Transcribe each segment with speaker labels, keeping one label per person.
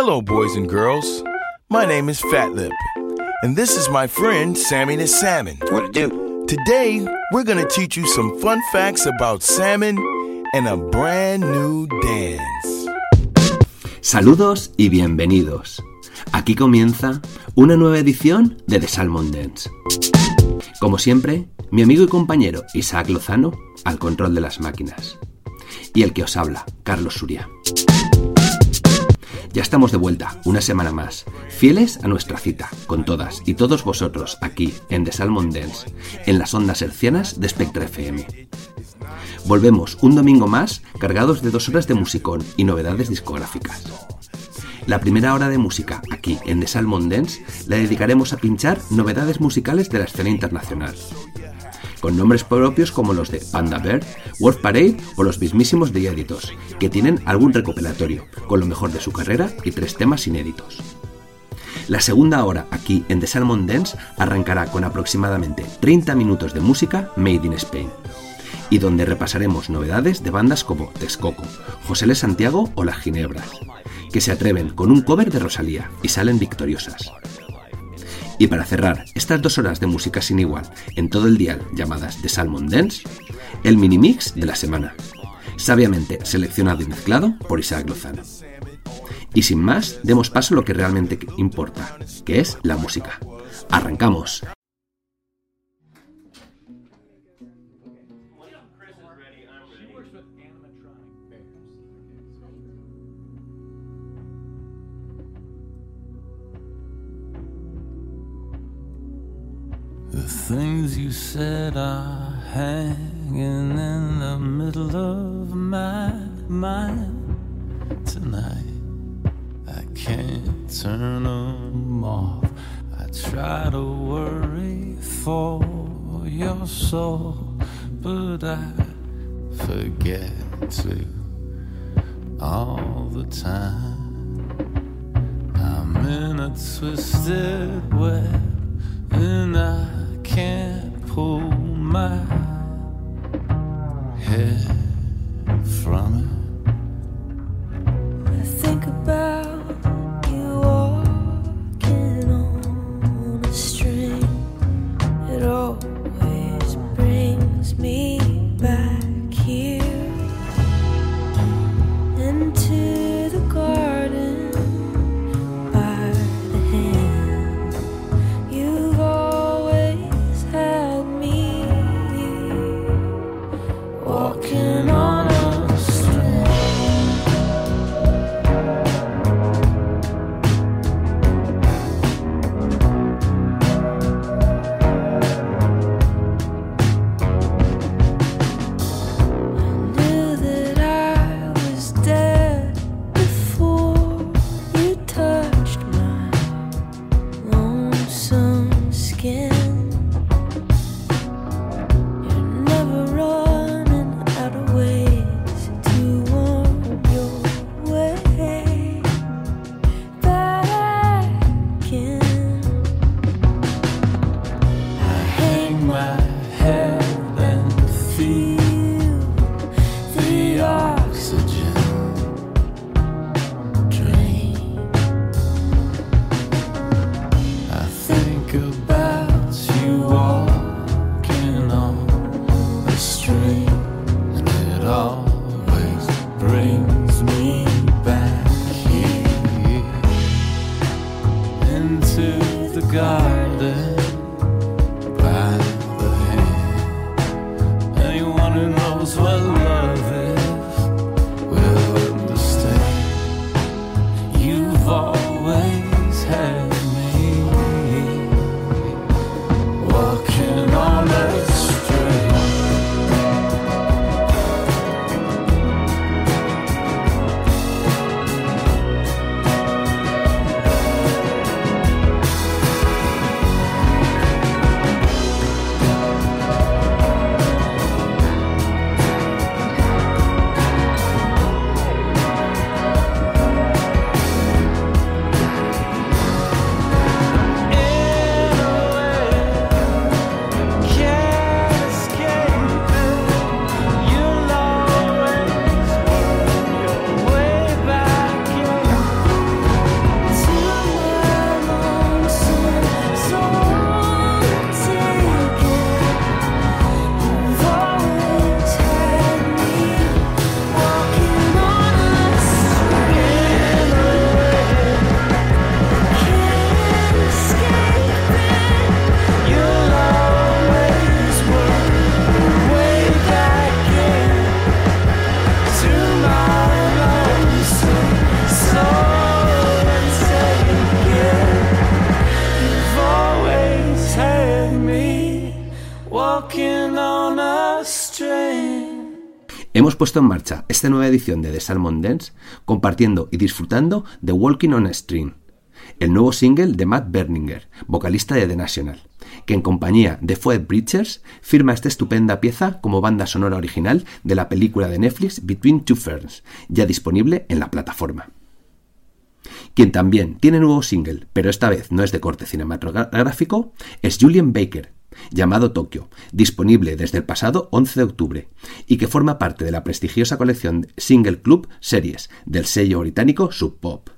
Speaker 1: Hello, boys and girls. My name is Fat Lip, and this is my friend Sammy the Salmon.
Speaker 2: What to do?
Speaker 1: Today, we're going to teach you some fun facts about salmon and a brand new dance.
Speaker 3: Saludos y bienvenidos. Aquí comienza una nueva edición de The Salmon Dance. Como siempre, mi amigo y compañero Isaac Lozano al control de las máquinas. Y el que os habla, Carlos Suria. Ya estamos de vuelta, una semana más, fieles a nuestra cita, con todas y todos vosotros aquí en The Salmon Dance, en las ondas hercianas de Spectra FM. Volvemos un domingo más cargados de dos horas de musicón y novedades discográficas. La primera hora de música aquí en The Salmon Dance la dedicaremos a pinchar novedades musicales de la escena internacional, con nombres propios como los de Panda Bear, Wolf Parade o los mismísimos de Editos, que tienen algún recopilatorio, con lo mejor de su carrera y tres temas inéditos. La segunda hora aquí en The Salmon Dance arrancará con aproximadamente 30 minutos de música made in Spain, y donde repasaremos novedades de bandas como Texcoco, José L. Santiago o Las Ginebras, que se atreven con un cover de Rosalía y salen victoriosas. Y para cerrar estas dos horas de música sin igual en todo el día llamadas The Salmon Dance, el mini mix de la semana, sabiamente seleccionado y mezclado por Isaac Lozano. Y sin más, demos paso a lo que realmente importa, que es la música. ¡Arrancamos!
Speaker 4: The things you said are hanging in the middle of my mind tonight. I can't turn them off. I try to worry for your soul, but I forget to all the time. I'm in a twisted web and I can't pull my head from it.
Speaker 5: I think about you walking on a string. It always brings me puesto en marcha esta nueva edición de The Salmon Dance compartiendo y disfrutando de Walking on a String, el nuevo single de Matt Berninger, vocalista de The National, que en compañía de Foed Breachers firma esta estupenda pieza como banda sonora original de la película de Netflix Between Two Ferns, ya disponible en la plataforma. Quien también tiene nuevo single, pero esta vez no es de corte cinematográfico, es Julian Baker, llamado Tokyo, disponible desde el pasado 11 de octubre, y que forma parte de la prestigiosa colección Single Club Series del sello británico Sub Pop.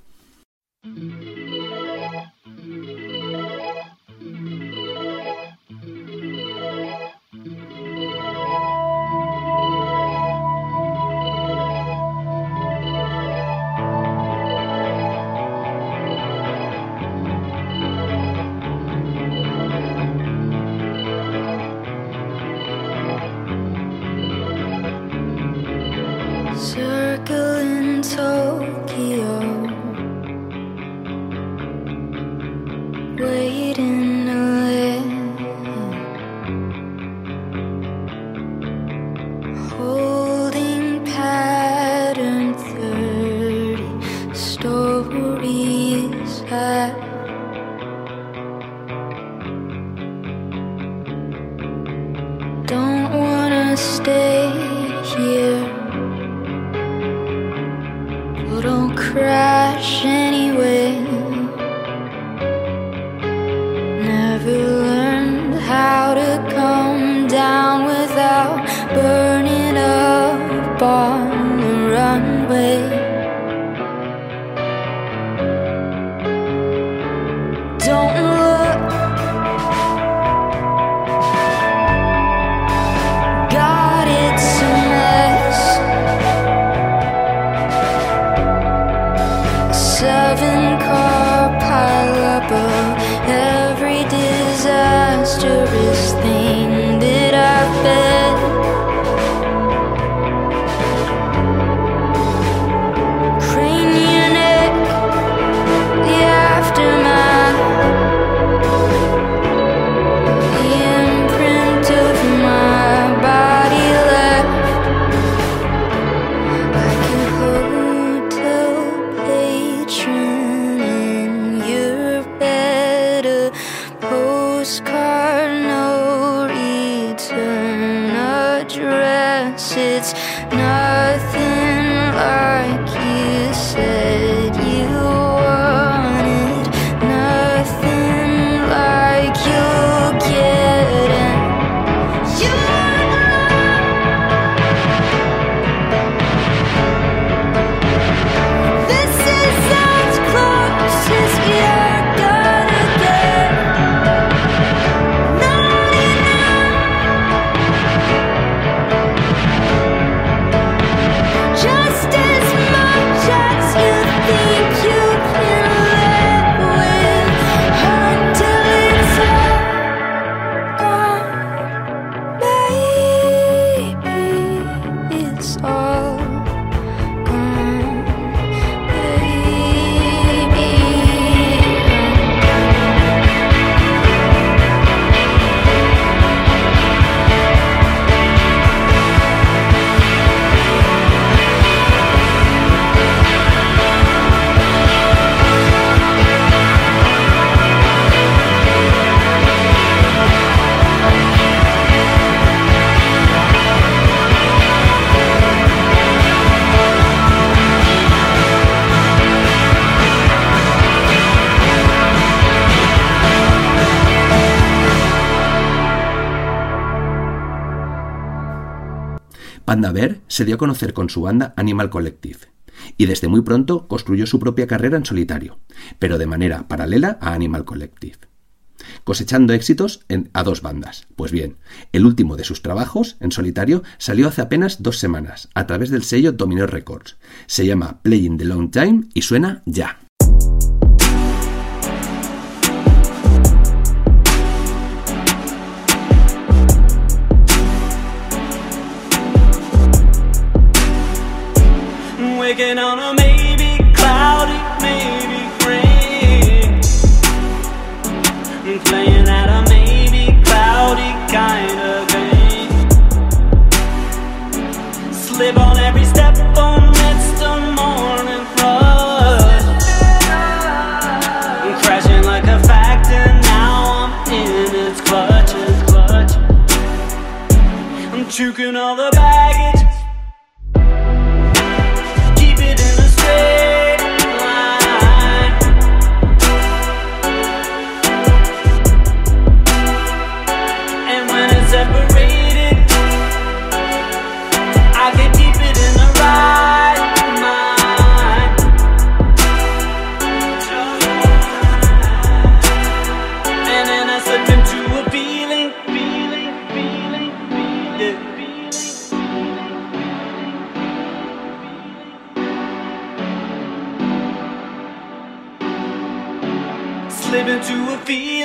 Speaker 5: Se dio a conocer con su banda Animal Collective y desde muy pronto construyó su propia carrera en solitario, pero de manera paralela a Animal Collective, cosechando éxitos en, a dos bandas. Pues bien, el último de sus trabajos en solitario salió hace apenas dos semanas a través del sello Domino Records. Se llama Playing the Long Time y suena ya.
Speaker 2: Looking on a maybe cloudy, maybe rain. Playing at a maybe cloudy kind of game. Slip on every step on it's the morning rush. Crashing like a factor, now I'm in its clutches, clutch I'm juking all the back
Speaker 3: feel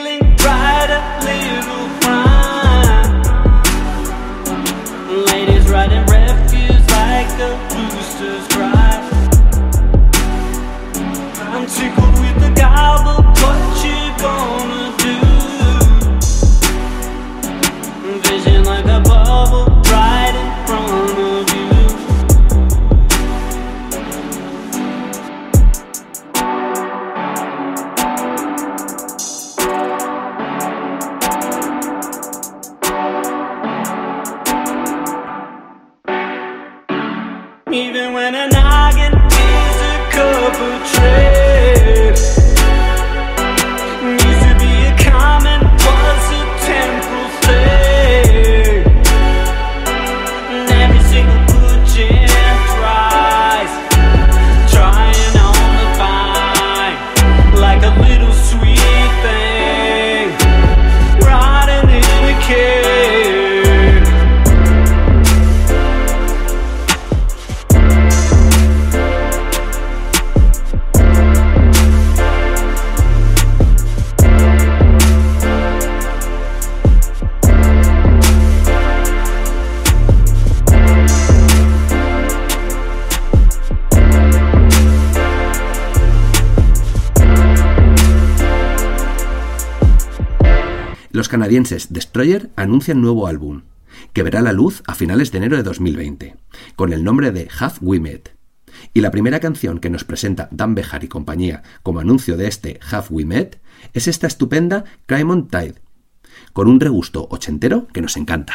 Speaker 3: canadienses Destroyer anuncian nuevo álbum, que verá la luz a finales de enero de 2020, con el nombre de Have We Met. Y la primera canción que nos presenta Dan Bejar y compañía como anuncio de este Have We Met es esta estupenda Crime on Tide, con un regusto ochentero que nos encanta.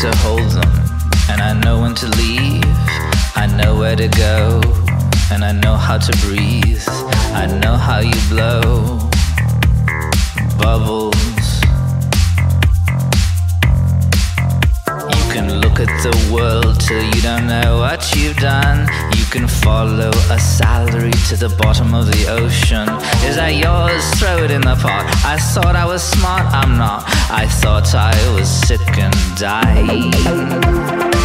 Speaker 6: To hold them, and I know when to leave. I know where to go, and I know how to breathe. I know how you blow bubbles. At the world till you don't know what you've done. You can follow a salary to the bottom of the ocean. Is that yours? Throw it in the pot. I thought I was smart, I'm not. I thought I was sick and dying.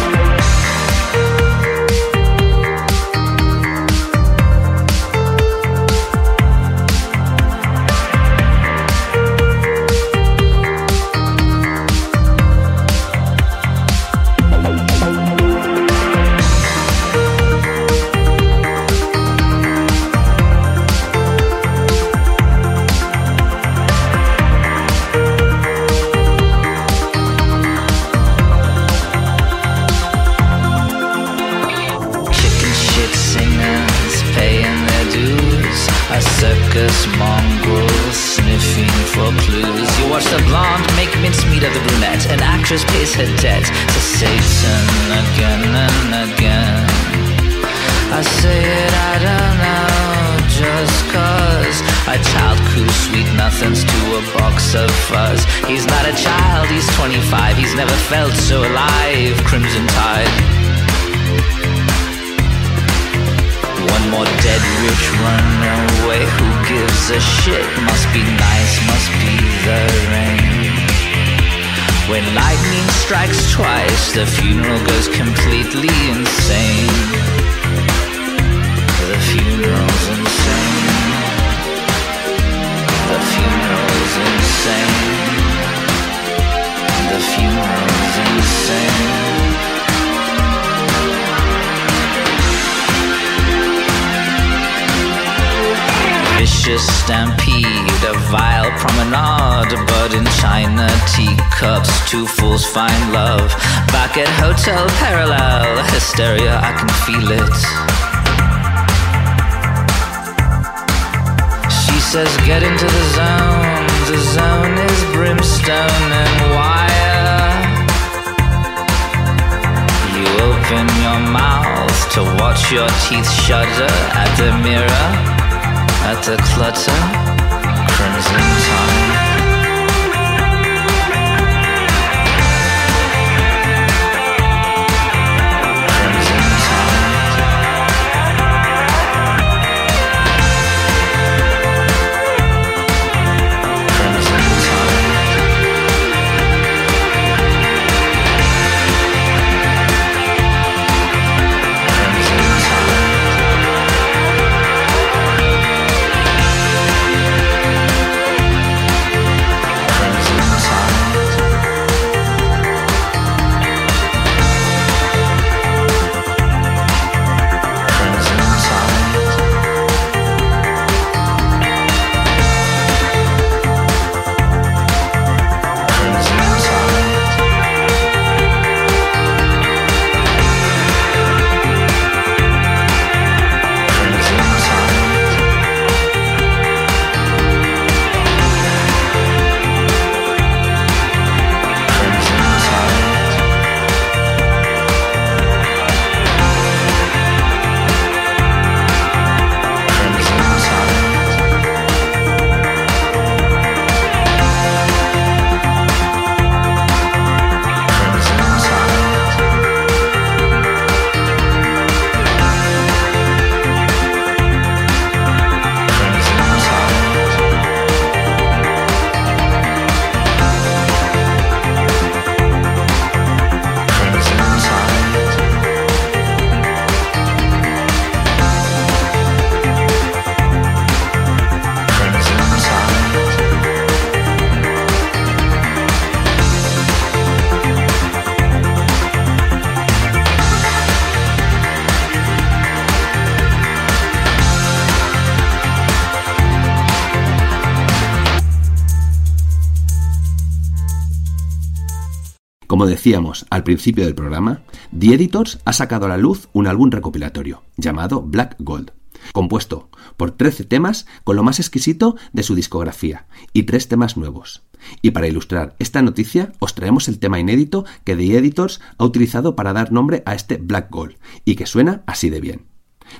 Speaker 3: Decíamos al principio del programa, The Editors ha sacado a la luz un álbum recopilatorio llamado Black Gold, compuesto por 13 temas con lo más exquisito de su discografía y tres temas nuevos. Y para ilustrar esta noticia os traemos el tema inédito que The Editors ha utilizado para dar nombre a este Black Gold y que suena así de bien,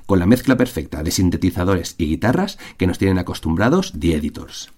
Speaker 3: con la mezcla perfecta de sintetizadores y guitarras que nos tienen acostumbrados The Editors.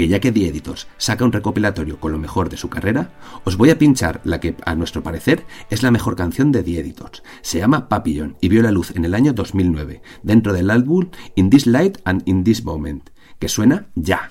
Speaker 7: Porque ya que The Editors saca un recopilatorio con lo mejor de su carrera, os voy a pinchar la que, a nuestro parecer, es la mejor canción de The Editors. Se llama Papillon y vio la luz en el año 2009, dentro del álbum In This Light and In This Moment, que suena ya.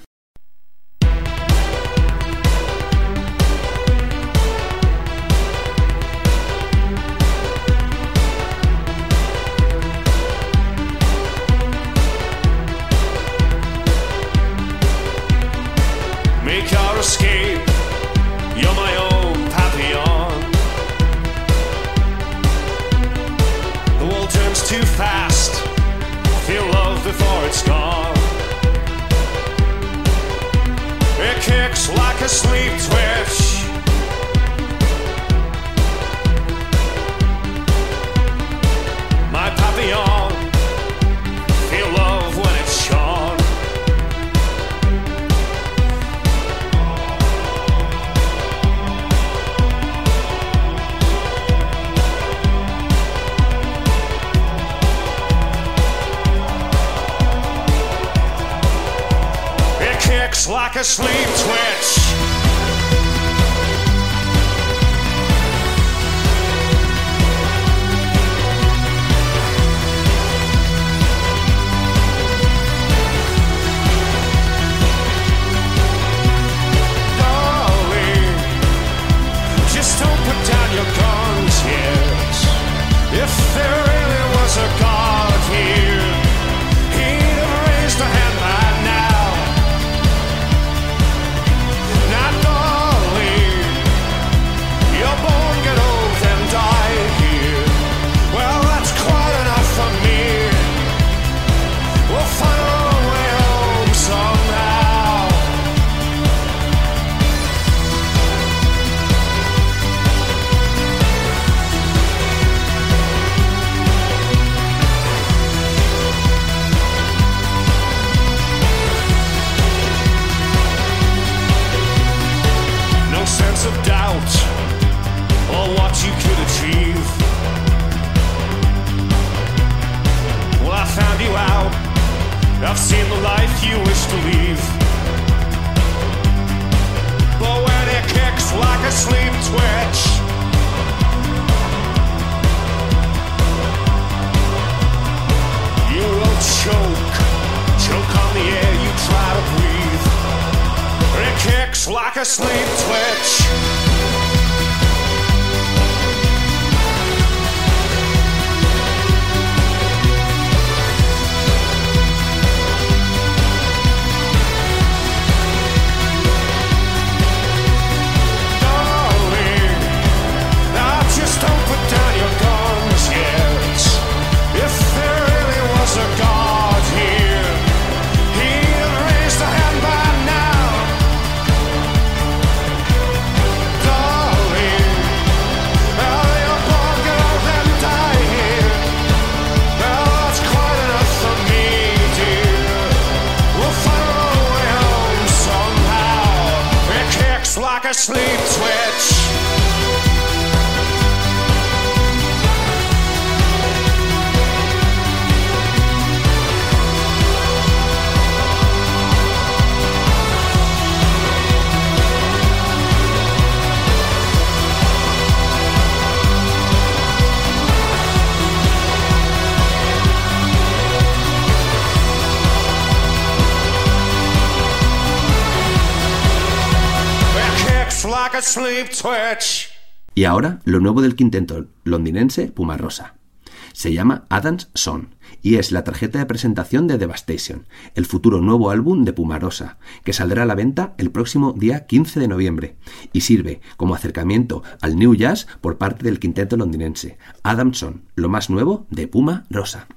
Speaker 7: Y ahora, lo nuevo del quinteto londinense Puma Rosa. Se llama Adam's Son y es la tarjeta de presentación de Devastation, el futuro nuevo álbum de Pumarosa, que saldrá a la venta el próximo día 15 de noviembre y sirve como acercamiento al New Jazz por parte del quinteto londinense. Adamson, lo más nuevo de Puma Rosa.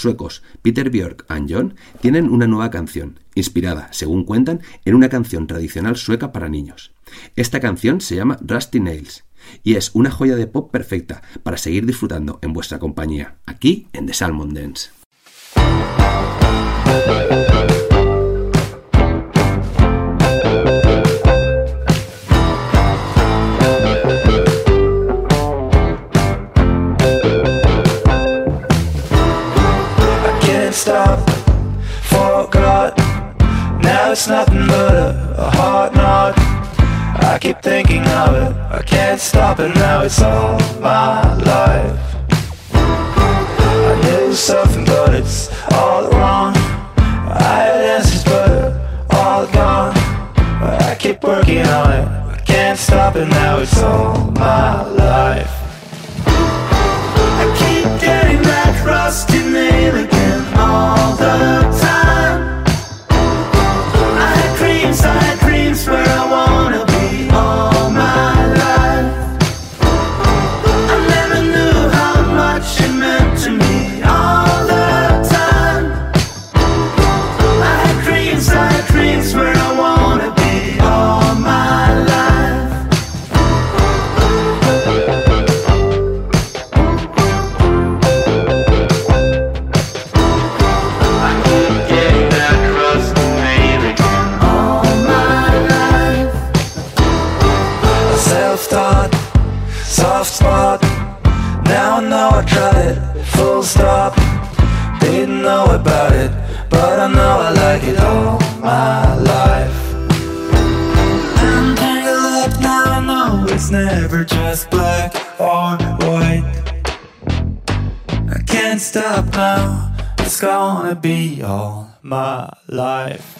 Speaker 3: Suecos Peter Björk y John tienen una nueva canción, inspirada, según cuentan, en una canción tradicional sueca para niños. Esta canción se llama Rusty Nails y es una joya de pop perfecta para seguir disfrutando en vuestra compañía, aquí en The Salmon Dance.
Speaker 8: Stop, forgot. Now it's nothing but a, a hard knock. I keep thinking of it, I can't stop it. Now it's all my life. I knew something, but it's all wrong. I had answers, but all gone. I keep working on it, I can't stop it. Now it's all my life. Can't stop now, it's gonna be all my life.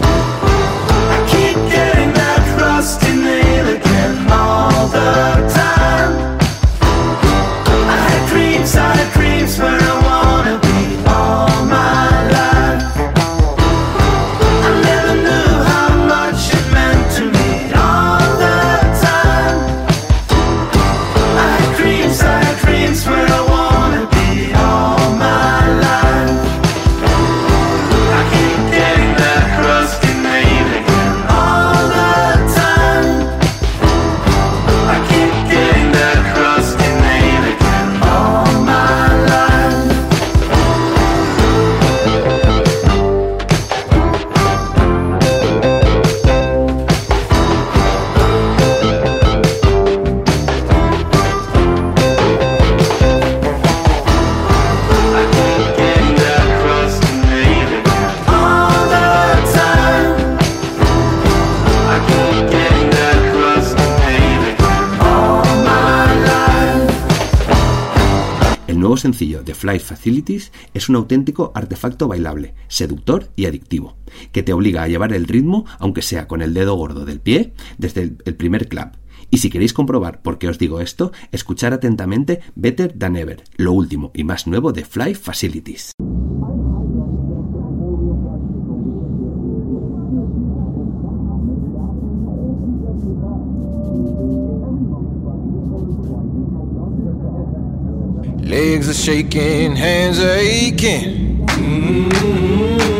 Speaker 8: I keep getting that rusty nail again all the time. I had dreams, I had dreams where I wanna be all my
Speaker 3: sencillo de Fly Facilities es un auténtico artefacto bailable, seductor y adictivo, que te obliga a llevar el ritmo, aunque sea con el dedo gordo del pie, desde el primer clap. Y si queréis comprobar por qué os digo esto, escuchar atentamente Better Than Ever, lo último y más nuevo de Fly Facilities.
Speaker 9: Legs are shaking, hands are aching. Mm-hmm.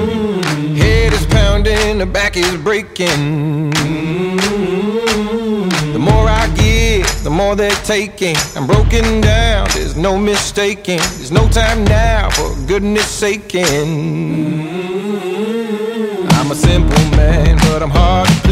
Speaker 9: Head is pounding, the back is breaking. Mm-hmm. The more I give, the more they're taking. I'm broken down, there's no mistaking. There's no time now, for goodness saking. Mm-hmm. I'm a simple man, but I'm hard to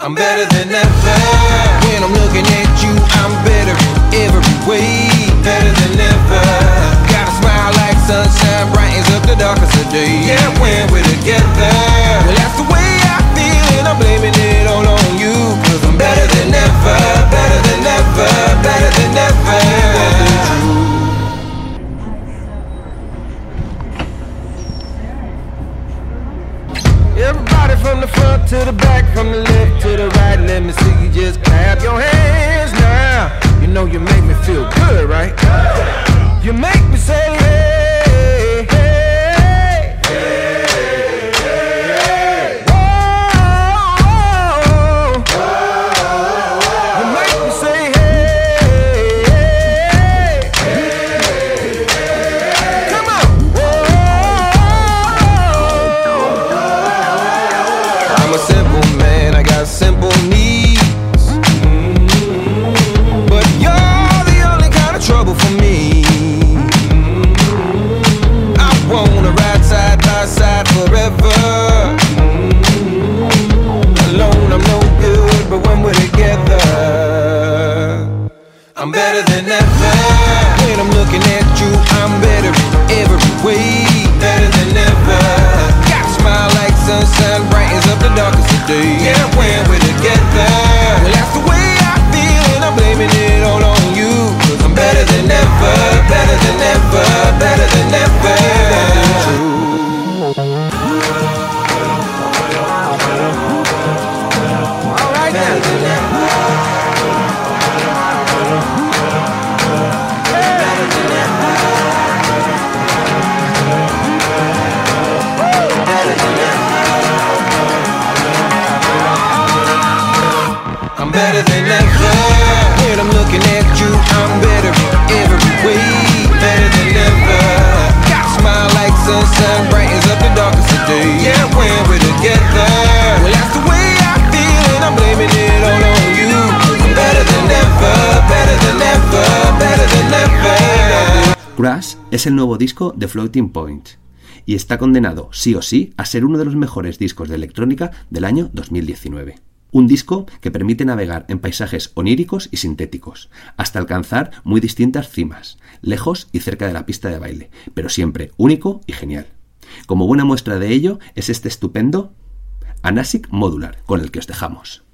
Speaker 9: I'm better than ever. When I'm looking at you, I'm better in every way. Better than ever. Got a smile like sunshine, brightens up the darkest of days. Yeah, when we're together, front to the back, from the left to the right, let me see you just clap your hands now. You know you make me feel good, right? You make me say, hey, I'm better than ever. When I'm looking at you, I'm better every way. Better than ever. Got a smile like sunshine, brightens up the darkest of days. Yeah,
Speaker 3: es el nuevo disco de Floating Point y está condenado, sí o sí, a ser uno de los mejores discos de electrónica del año 2019. Un disco que permite navegar en paisajes oníricos y sintéticos, hasta alcanzar muy distintas cimas, lejos y cerca de la pista de baile, pero siempre único y genial. Como buena muestra de ello es este estupendo Anasic Modular, con el que os dejamos.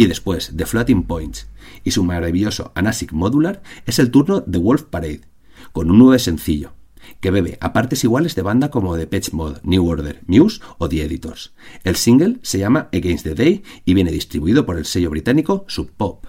Speaker 10: Y después de Floating Points y su maravilloso Anasic Modular es el turno de Wolf Parade, con un nuevo sencillo, que bebe a partes iguales de banda como The Patch Mode, New Order, Muse o The Editors. El single se llama Against the Day y viene distribuido por el sello británico Sub Pop.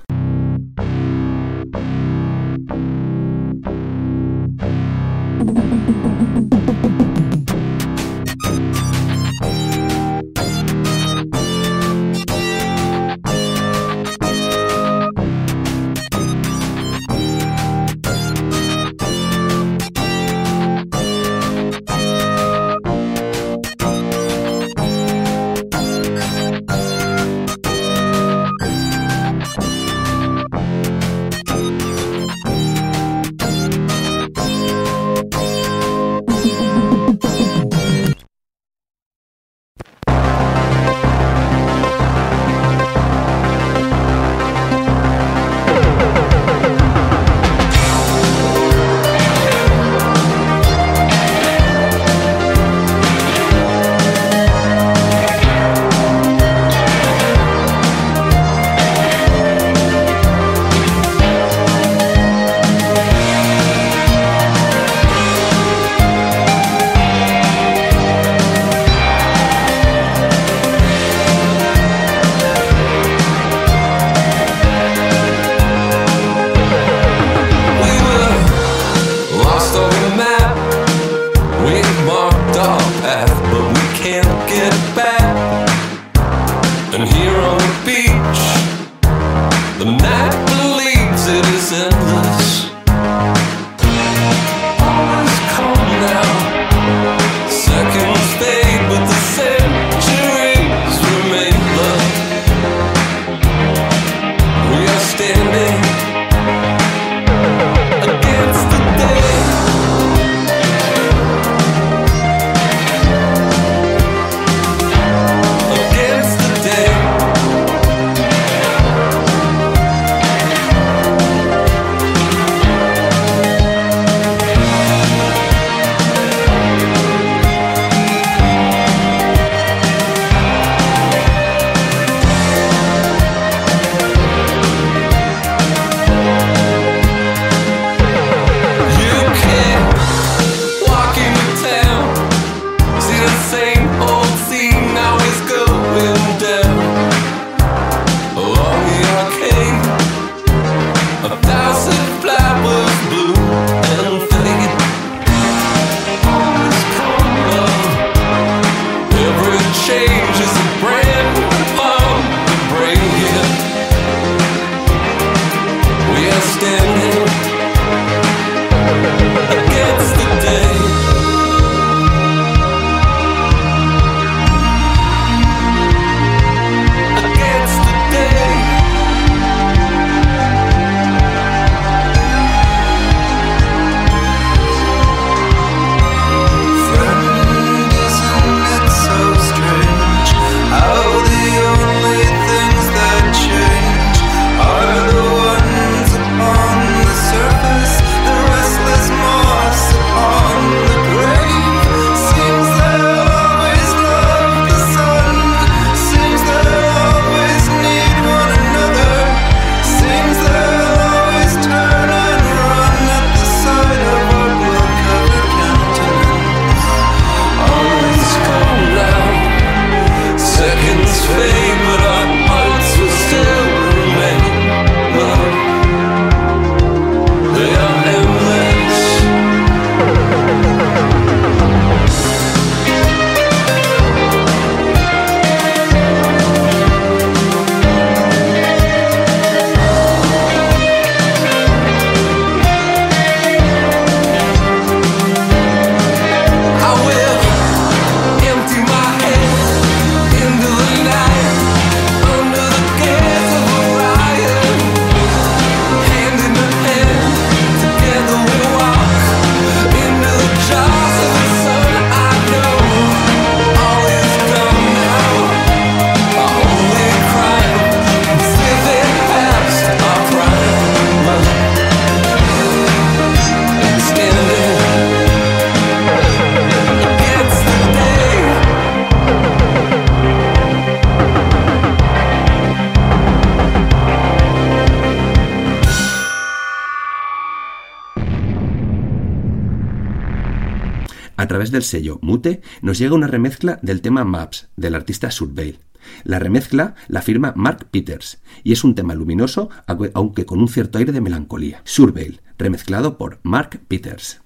Speaker 11: Del sello Mute, nos llega una remezcla del tema Maps del artista Surveil. La remezcla la firma Mark Peters y es un tema luminoso, aunque- aunque con un cierto aire de melancolía. Surveil, remezclado por Mark Peters.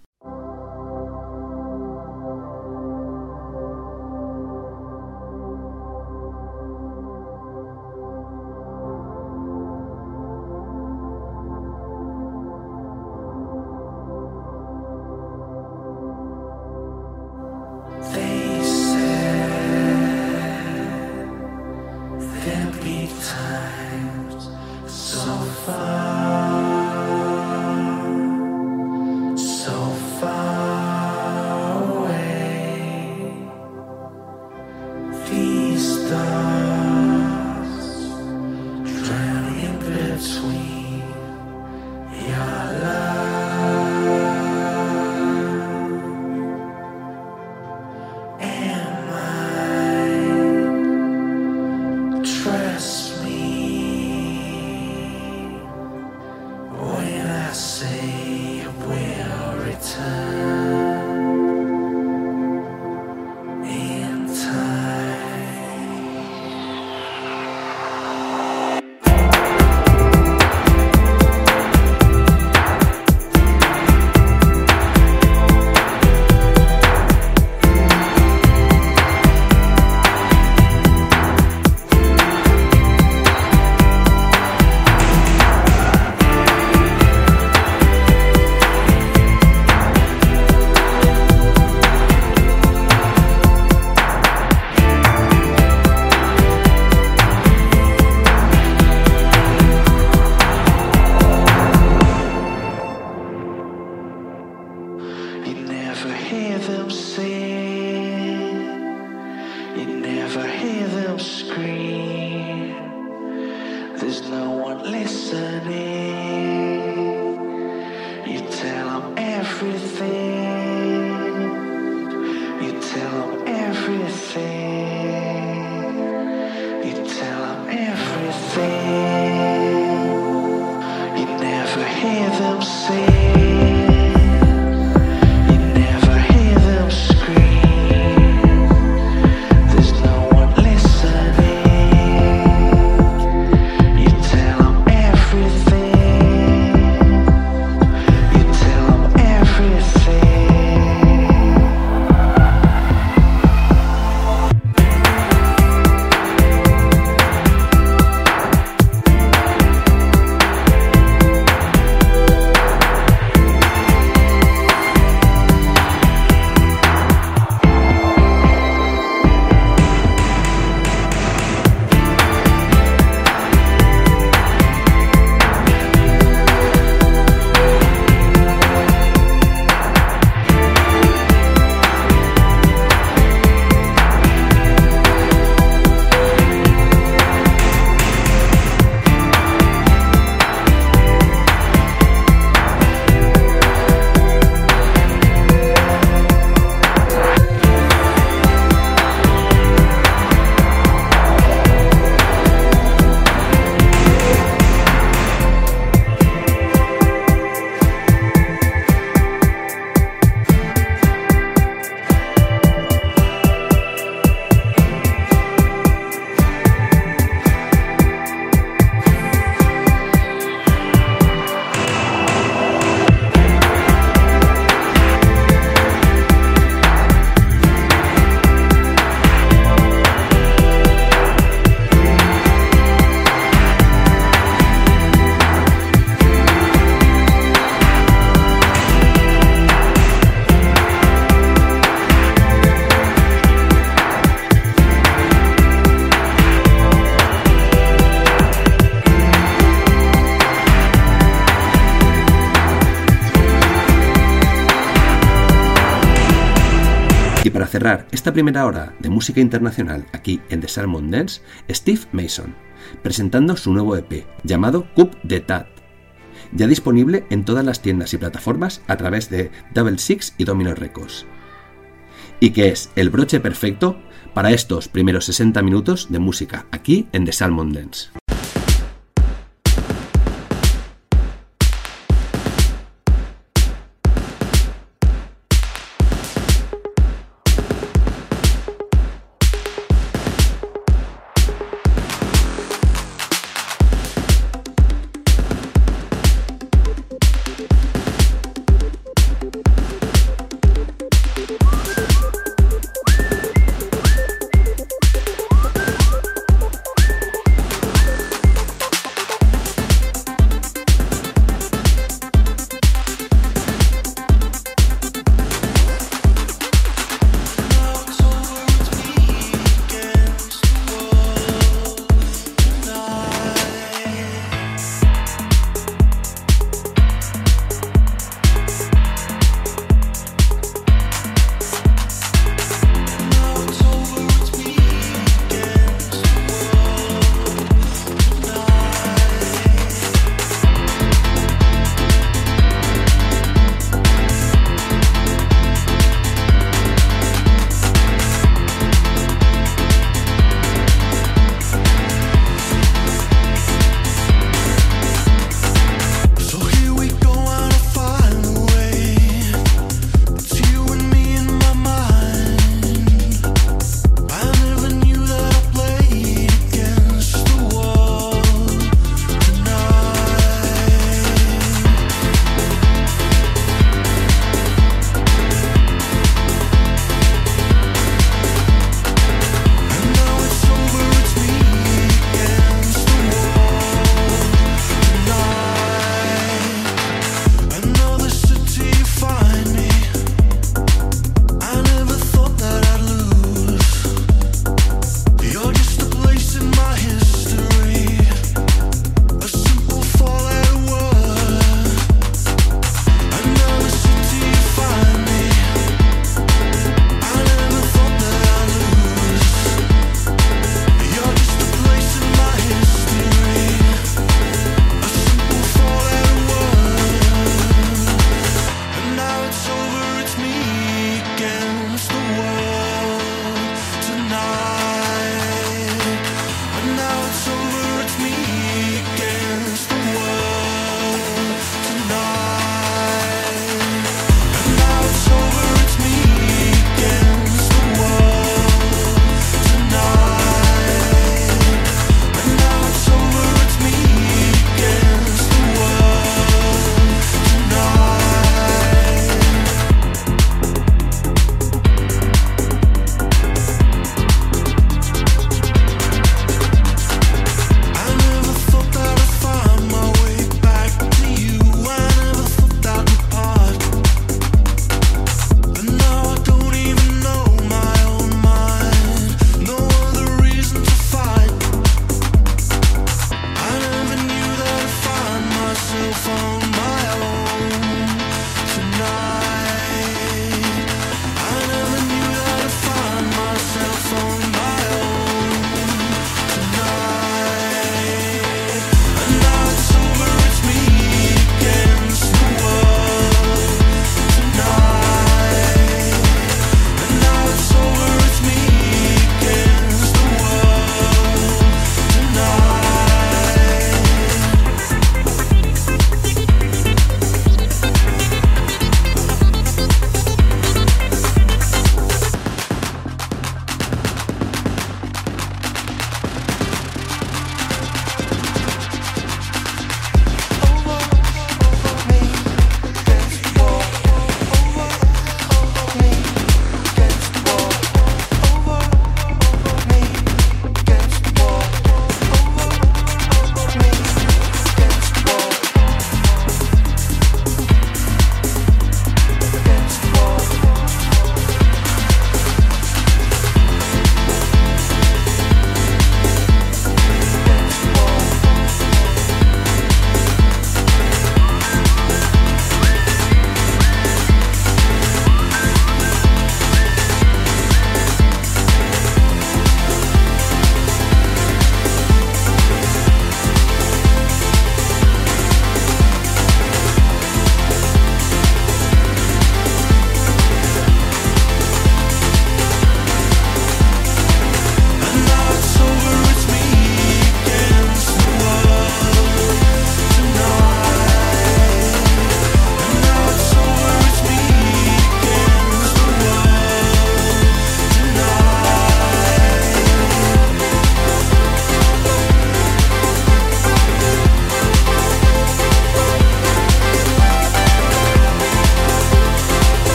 Speaker 11: see primera hora de música internacional aquí en The Salmon Dance, Steve Mason, presentando su nuevo EP llamado Coup d'Etat, ya disponible en todas las tiendas y plataformas a través de Double Six y Domino Records. Y que es el broche perfecto para estos primeros 60 minutos de música aquí en The Salmon Dance.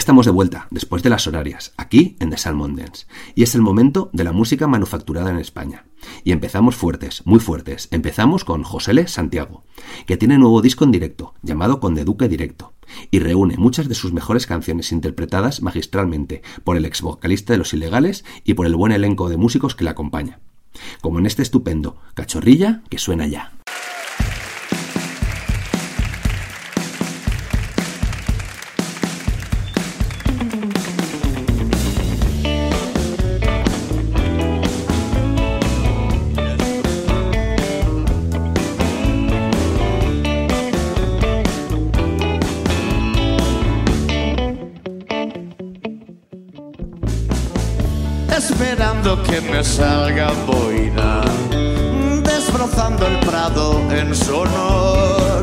Speaker 3: Estamos de vuelta, después de las horarias, aquí en The Salmon Dance. Y es el momento de la música manufacturada en España. Y empezamos fuertes, muy fuertes. Empezamos con Josele Santiago, que tiene nuevo disco en directo, llamado Conde Duque Directo, y reúne muchas de sus mejores canciones interpretadas magistralmente por el ex vocalista de Los Ilegales y por el buen elenco de músicos que le acompaña. Como en este estupendo Cachorrilla que suena ya.
Speaker 12: Que me salga boina, desbrozando el prado en su honor.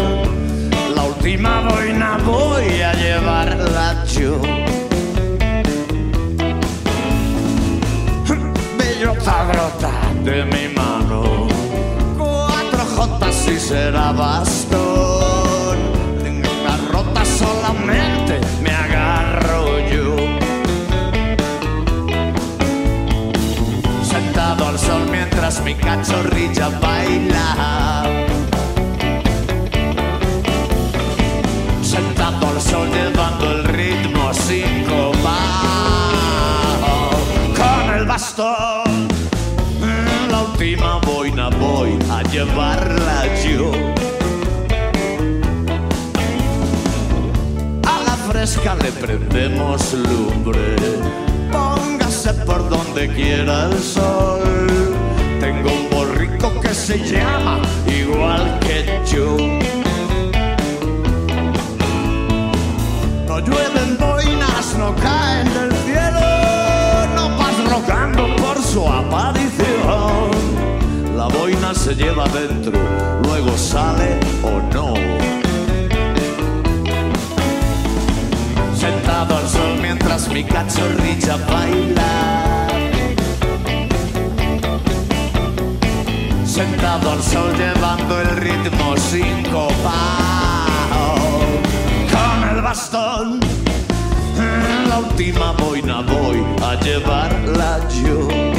Speaker 12: La última boina voy a llevarla yo. Bellota brota de mi mano, cuatro jotas y será bastón. Una rota solamente me agarro mi cachorrilla baila. Sentado al sol llevando el ritmo cinco con el bastón. La última boina voy a llevarla yo. A la fresca le prendemos lumbre. Póngase por donde quiera el sol. Que se llama igual que yo. No llueven boinas, no caen del cielo. No vas rogando por su aparición. La boina se lleva dentro, luego sale o no. sentado al sol mientras mi cachorrilla baila. Sentado al sol llevando el ritmo cinco con el bastón. La última boina voy a llevarla yo.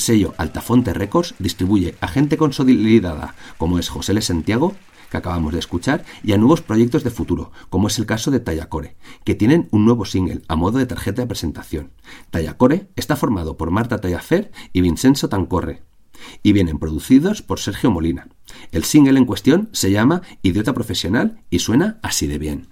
Speaker 3: El sello Altafonte Records distribuye a gente consolidada como es José L. Santiago, que acabamos de escuchar, y a nuevos proyectos de futuro, como es el caso de Tallacore, que tienen un nuevo single a modo de tarjeta de presentación. Tallacore está formado por Marta Tallafer y Vincenzo Tancorre, y vienen producidos por Sergio Molina. El single en cuestión se llama Idiota Profesional y suena así de bien.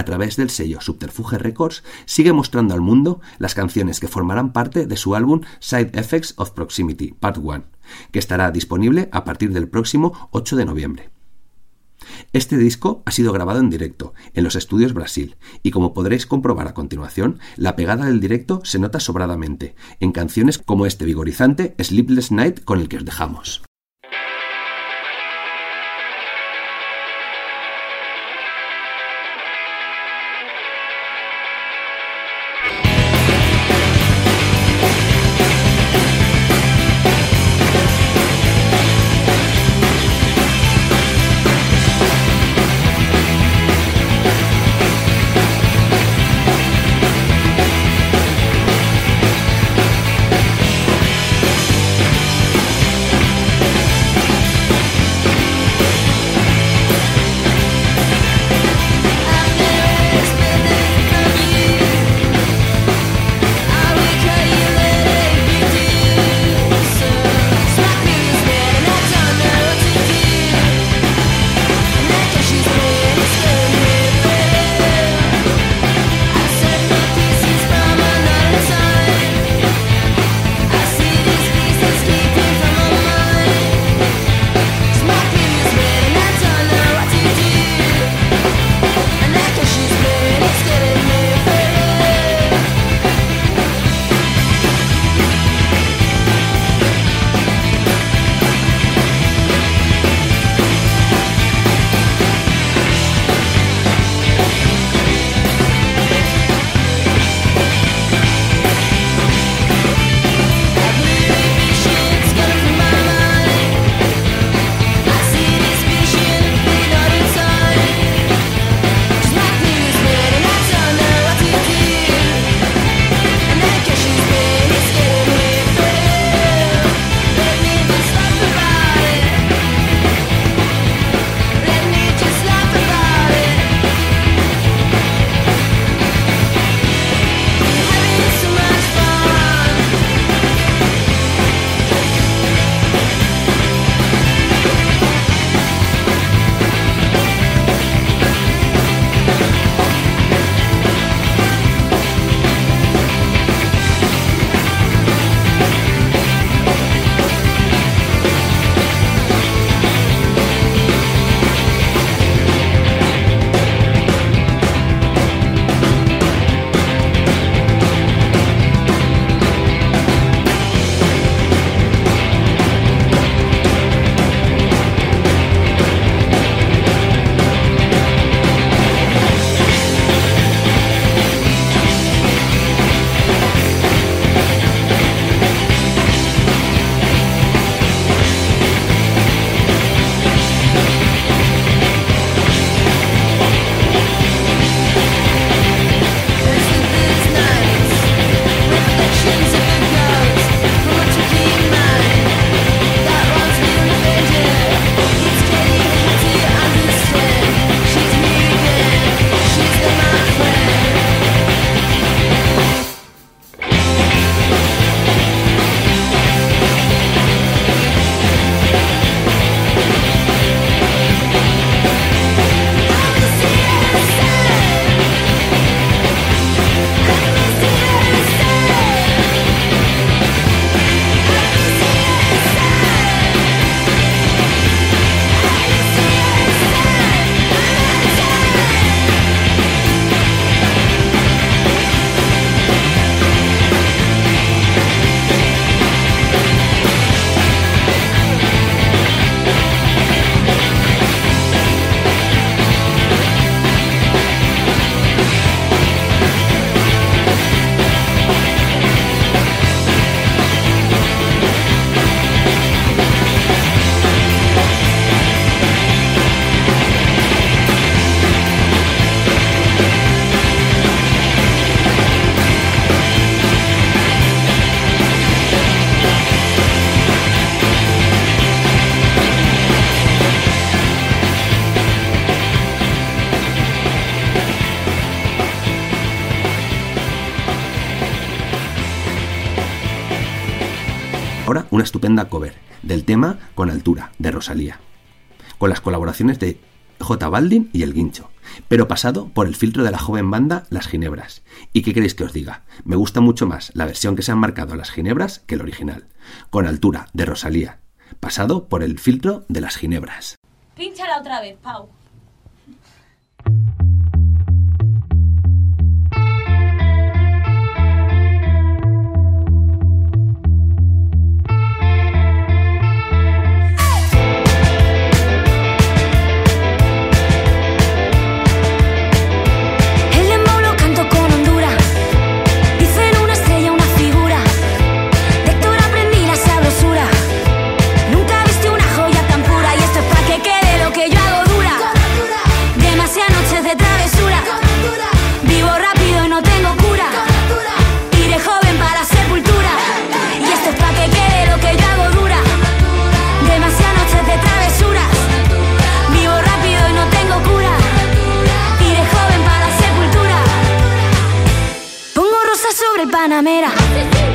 Speaker 3: A través del sello Subterfuge Records, sigue mostrando al mundo las canciones que formarán parte de su álbum Side Effects of Proximity, Part 1, que estará disponible a partir del próximo 8 de noviembre. Este disco ha sido grabado en directo, en los estudios Brasil, y como podréis comprobar a continuación, la pegada del directo se nota sobradamente, en canciones como este vigorizante Sleepless Night con el que os dejamos. Rosalía, con las colaboraciones de J Baldin y El Guincho,
Speaker 13: pero pasado por el filtro de la joven banda Las Ginebras. ¿Y qué queréis que os diga? Me gusta mucho más la versión que se han marcado Las Ginebras que el original, con altura de Rosalía, pasado por el filtro de Las Ginebras.
Speaker 14: Pínchalo otra vez, Pau.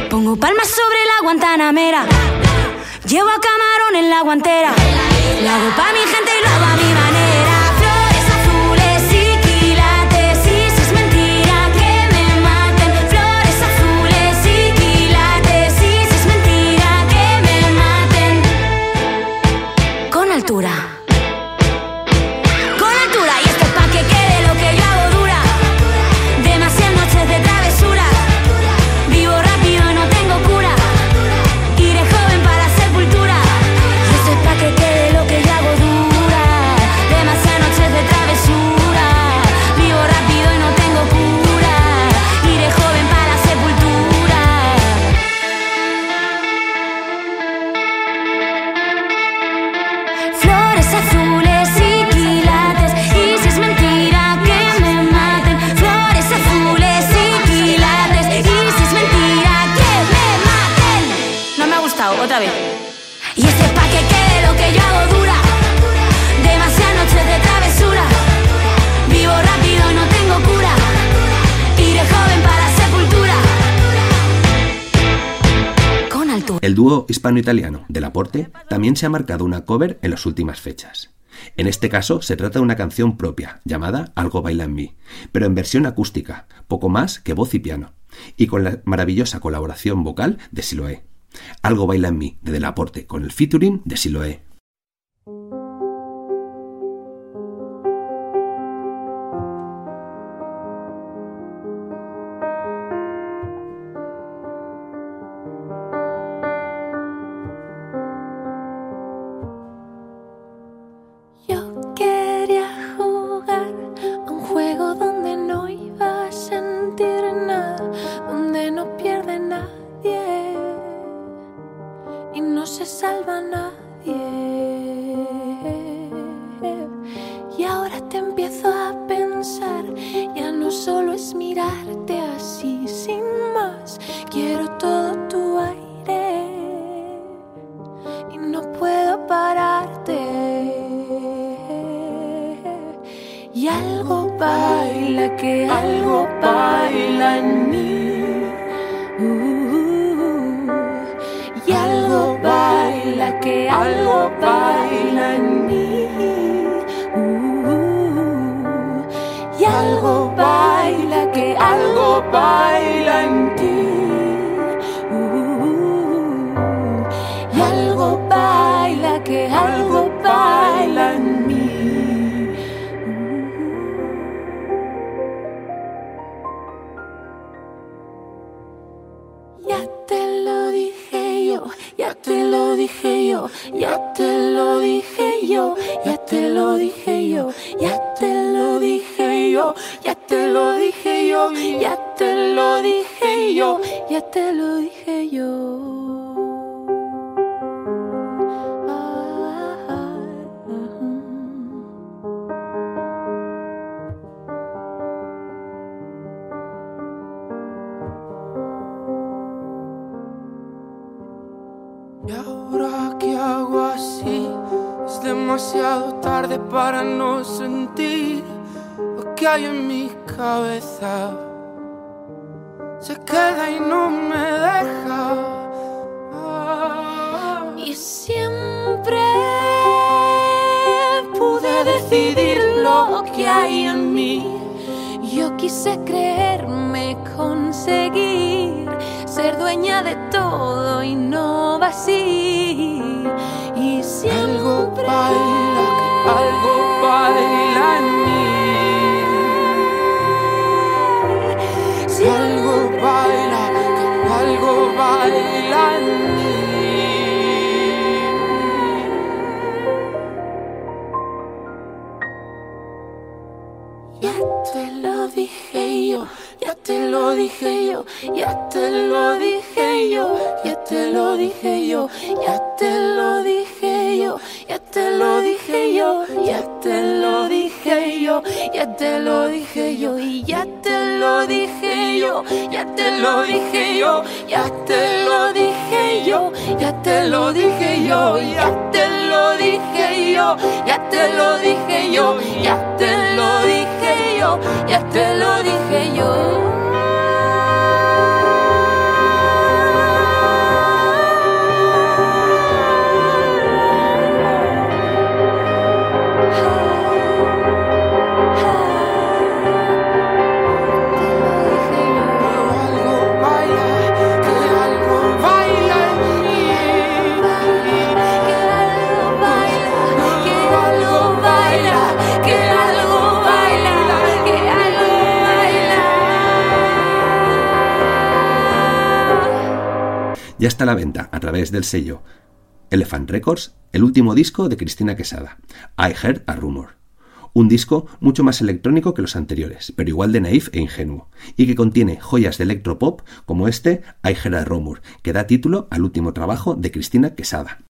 Speaker 15: Pongo palmas sobre la Guantanamera. Llevo a camarón en la guantera. La pa' mi gente.
Speaker 13: dúo hispano-italiano, Del Aporte, también se ha marcado una cover en las últimas fechas. En este caso se trata de una canción propia, llamada Algo baila en mí, pero en versión acústica, poco más que voz y piano, y con la maravillosa colaboración vocal de Siloé. Algo baila en mí, de Del Aporte, con el featuring de Siloé.
Speaker 16: ya
Speaker 17: está a la venta a través del sello Elephant Records el último disco de Cristina Quesada, I Heard a Rumor. Un disco mucho más electrónico que los anteriores, pero igual de naif e ingenuo, y que contiene joyas de electropop como este I Heard a Rumor, que da título al último trabajo de Cristina Quesada.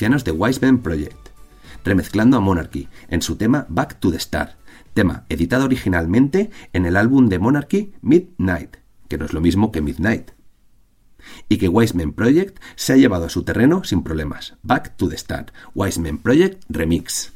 Speaker 18: Wise Men Project, remezclando a Monarchy en su tema Back to the Star, tema editado originalmente en el álbum de Monarchy Midnight, que no es lo mismo que Midnight. Y que Wiseman Project se ha llevado a su terreno sin problemas. Back to the Start, Wiseman Project Remix.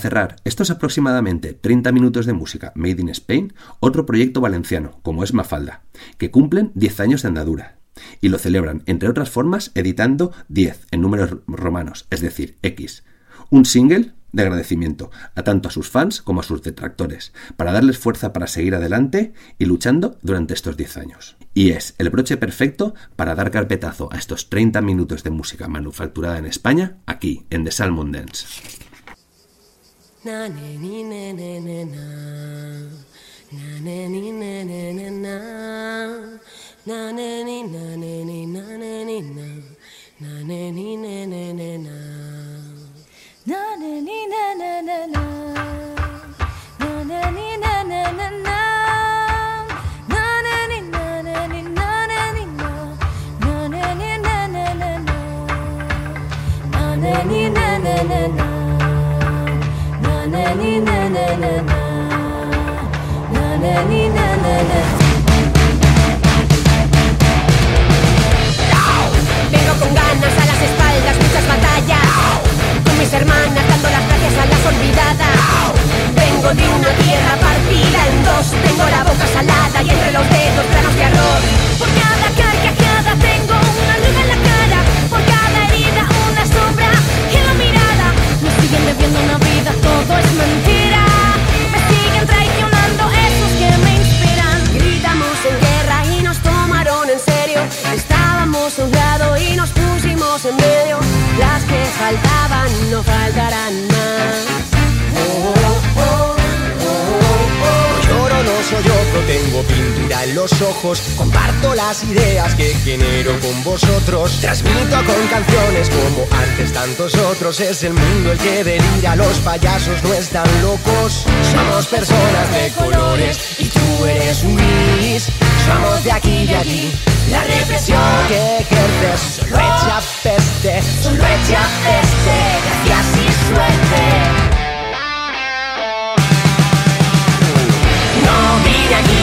Speaker 18: Cerrar estos aproximadamente 30 minutos de música Made in Spain, otro proyecto valenciano, como es Mafalda, que cumplen 10 años de andadura. Y lo celebran, entre otras formas, editando 10 en números romanos, es decir, X. Un single de agradecimiento a tanto a sus fans como a sus detractores, para darles fuerza para seguir adelante y luchando durante estos 10 años. Y es el broche perfecto para dar carpetazo a estos 30 minutos de música manufacturada en España, aquí, en The Salmon Dance.
Speaker 19: na ne ni ne ne ne na na ne ni ne ne ne na na ne ni na ne ni na ne ni na na ne ni ne ne ne na na ne ni na na na na na na na
Speaker 13: na na na na na na Na na na na na
Speaker 19: Vengo con ganas a las espaldas, muchas batallas. Con mis hermanas dando las gracias a las olvidadas. Vengo de una tierra partida en dos. Tengo la boca salada y entre los dedos granos de arroz.
Speaker 5: Mentira. Me siguen traicionando esos que me inspiran.
Speaker 19: Gritamos en guerra y nos tomaron en serio. Estábamos a un lado y nos pusimos en medio. Las que faltaban no faltarán más.
Speaker 20: Otro, tengo pintura en los ojos. Comparto las ideas que genero con vosotros. Transmito con canciones como antes tantos otros. Es el mundo el que delira, los payasos no están locos. Somos personas de colores y tú eres un gris. Somos de aquí, de aquí. La represión que ejerces solo echa peste, solo echa peste. Gracias y suerte.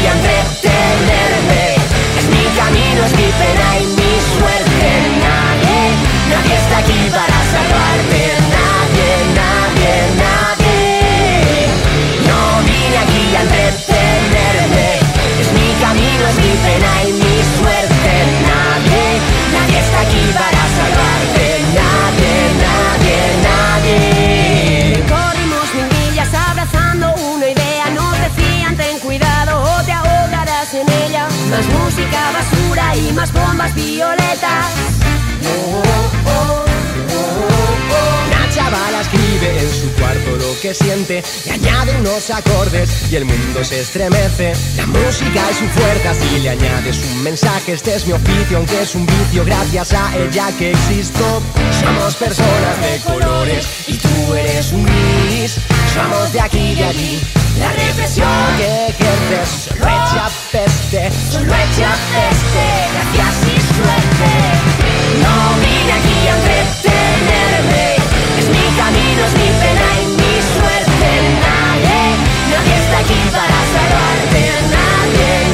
Speaker 20: A entretenerme. Es mi camino, es mi pena y mi suerte. Nadie, nadie está aquí para salvarte siente y añade unos acordes y el mundo se estremece. La música es su fuerza si le añades un mensaje. Este es mi oficio, aunque es un vicio, gracias a ella que existo. Somos personas de colores y tú eres un gris. Somos de aquí, de allí. La represión que ejerces solo echa peste, solo echa peste. Gracias y suerte. No vine aquí a entretenerme. Es mi camino, es mi pena y nadie está aquí para salvarte. Nadie, nadie,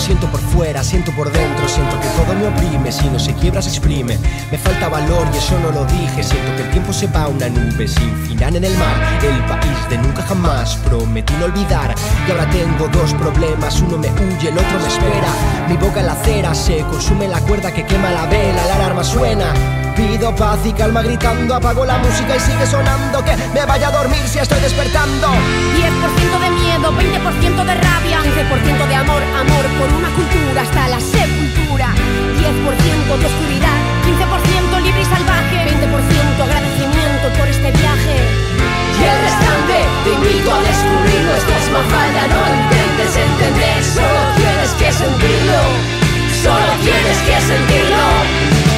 Speaker 20: siento, por fuera, siento por dentro, siento que todo me oprime, si no se quiebra se exprime. Me falta valor y eso no lo dije, siento que el tiempo se va una nube sin final en el mar. El país de nunca jamás, prometí no olvidar. Y ahora tengo dos problemas, uno me huye, el otro me espera. Mi boca en la acera se consume la cuerda que quema la vela, la alarma suena. Pido paz y calma gritando, apago la música y sigue sonando. Que me vaya a dormir si estoy despertando.
Speaker 19: 10% de miedo, 20% de rabia, 15% de amor, amor por una cultura hasta la sepultura. 10% de oscuridad, 15% libre y salvaje, 20% agradecimiento por este viaje.
Speaker 13: Y el restante te invito a descubrirlo Esto es mafalda, no intentes entender Solo tienes que sentirlo Solo tienes que sentirlo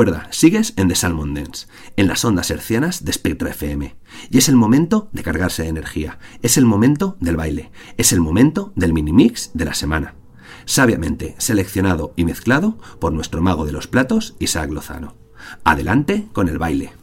Speaker 3: Recuerda, sigues en The Salmon Dance, en las ondas hercianas de Spectra FM. Y es el momento de cargarse de energía, es el momento del baile, es el momento del mini mix de la semana. Sabiamente seleccionado y mezclado por nuestro mago de los platos, Isaac Lozano. Adelante con el baile.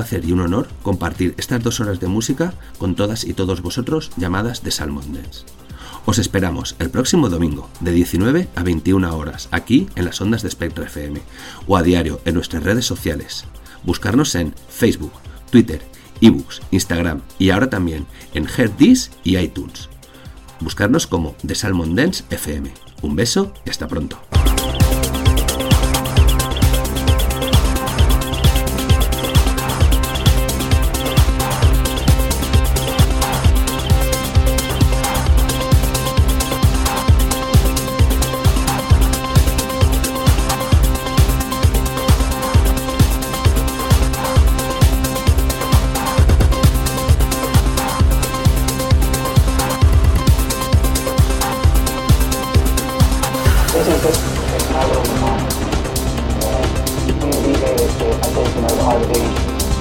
Speaker 3: Placer y un honor compartir estas dos horas de música con todas y todos vosotros llamadas de Salmon Dance. Os esperamos el próximo domingo de 19 a 21 horas aquí en las ondas de Spectre FM o a diario en nuestras redes sociales. Buscarnos en Facebook, Twitter, ebooks, Instagram y ahora también en Heardis y iTunes. Buscarnos como The Salmon Dance FM. Un beso y hasta pronto.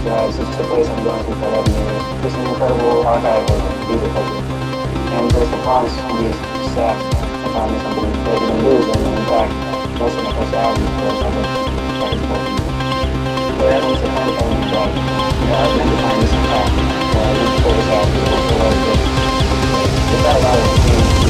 Speaker 21: This that took place on Black 11. that year. It's an incredible archive of beautiful And there's the promise these sacks and on these companies that you lose and in fact most of my personality was on the but that the kind of thing that you know, I've been behind this attack. You know, I looked for this out, people this. It's not about it.